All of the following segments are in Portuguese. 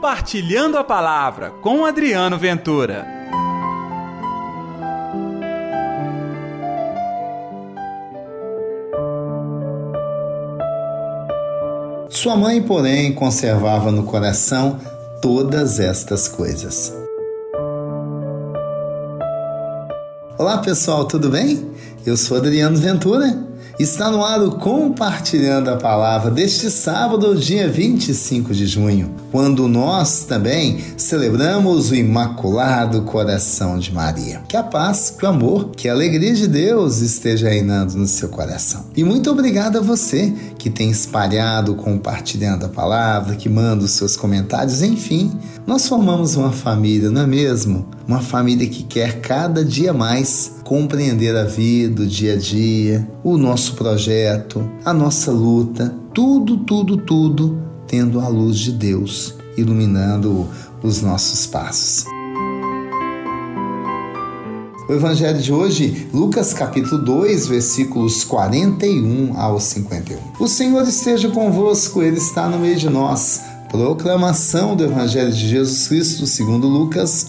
Compartilhando a Palavra com Adriano Ventura. Sua mãe, porém, conservava no coração todas estas coisas. Olá pessoal, tudo bem? Eu sou Adriano Ventura Está no ar o Compartilhando a Palavra deste sábado, dia 25 de junho, quando nós também celebramos o Imaculado Coração de Maria. Que a paz, que o amor, que a alegria de Deus esteja reinando no seu coração. E muito obrigado a você que tem espalhado, compartilhando a palavra, que manda os seus comentários, enfim, nós formamos uma família, não é mesmo? Uma família que quer cada dia mais compreender a vida, o dia a dia, o nosso projeto, a nossa luta, tudo, tudo, tudo tendo a luz de Deus iluminando os nossos passos. O evangelho de hoje, Lucas capítulo 2, versículos 41 ao 51. O Senhor esteja convosco, ele está no meio de nós. Proclamação do evangelho de Jesus Cristo, segundo Lucas.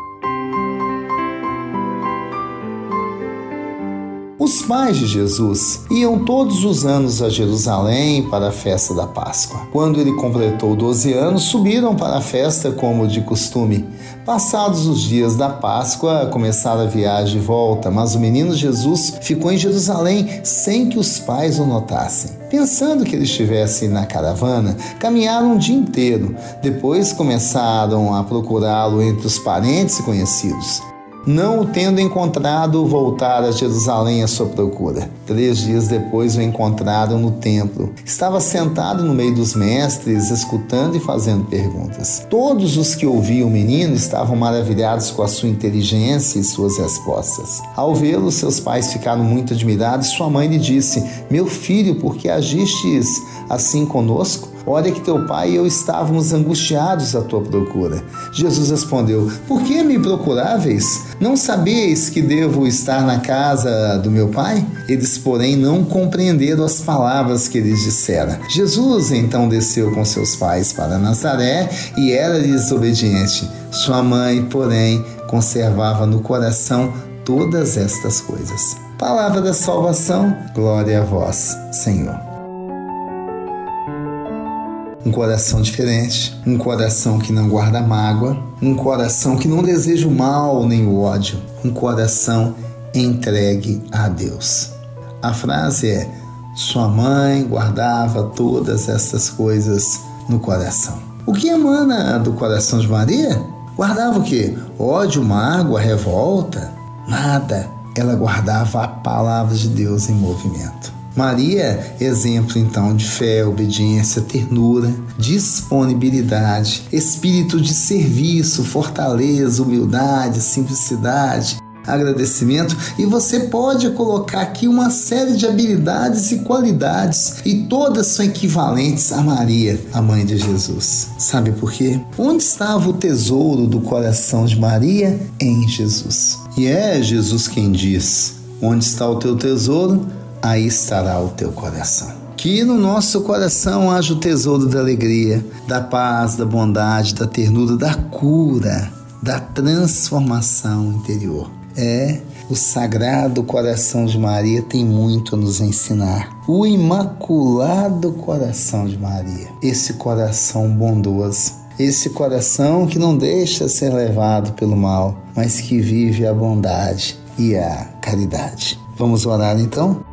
Os pais de Jesus iam todos os anos a Jerusalém para a festa da Páscoa. Quando ele completou 12 anos, subiram para a festa como de costume. Passados os dias da Páscoa, começaram a viagem de volta, mas o menino Jesus ficou em Jerusalém sem que os pais o notassem. Pensando que ele estivesse na caravana, caminharam um dia inteiro. Depois começaram a procurá-lo entre os parentes e conhecidos não o tendo encontrado, voltar a Jerusalém à sua procura. Três dias depois o encontraram no templo. Estava sentado no meio dos mestres, escutando e fazendo perguntas. Todos os que ouviam o menino estavam maravilhados com a sua inteligência e suas respostas. Ao vê-lo, seus pais ficaram muito admirados. Sua mãe lhe disse: Meu filho, por que agistes assim conosco? Olha que teu pai e eu estávamos angustiados à tua procura. Jesus respondeu: Por que me procuráveis? Não sabeis que devo estar na casa do meu pai? Eles, porém, não compreenderam as palavras que lhes dissera. Jesus então desceu com seus pais para Nazaré e era-lhes obediente. Sua mãe, porém, conservava no coração todas estas coisas. Palavra da salvação, glória a vós, Senhor um coração diferente, um coração que não guarda mágoa, um coração que não deseja o mal nem o ódio, um coração entregue a Deus. A frase é: Sua mãe guardava todas essas coisas no coração. O que emana do coração de Maria? Guardava o que? Ódio, mágoa, revolta? Nada. Ela guardava a palavra de Deus em movimento. Maria, exemplo então de fé, obediência, ternura, disponibilidade, espírito de serviço, fortaleza, humildade, simplicidade, agradecimento e você pode colocar aqui uma série de habilidades e qualidades e todas são equivalentes a Maria, a mãe de Jesus. Sabe por quê? Onde estava o tesouro do coração de Maria? Em Jesus. E é Jesus quem diz: Onde está o teu tesouro? Aí estará o teu coração. Que no nosso coração haja o tesouro da alegria, da paz, da bondade, da ternura, da cura, da transformação interior. É, o Sagrado Coração de Maria tem muito a nos ensinar. O Imaculado Coração de Maria, esse coração bondoso, esse coração que não deixa ser levado pelo mal, mas que vive a bondade e a caridade. Vamos orar então?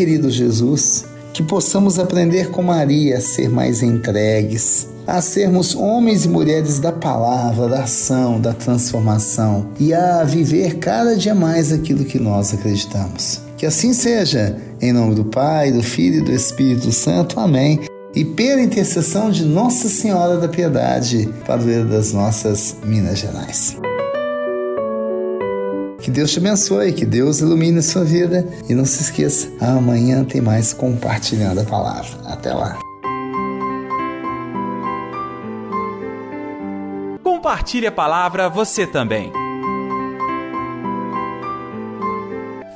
Querido Jesus, que possamos aprender com Maria a ser mais entregues, a sermos homens e mulheres da palavra, da ação, da transformação e a viver cada dia mais aquilo que nós acreditamos. Que assim seja, em nome do Pai, do Filho e do Espírito Santo. Amém. E pela intercessão de Nossa Senhora da Piedade, padroeira das nossas Minas Gerais. Que Deus te abençoe, que Deus ilumine a sua vida e não se esqueça, amanhã tem mais compartilhando a palavra. Até lá. Compartilhe a palavra você também.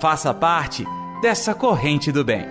Faça parte dessa corrente do bem.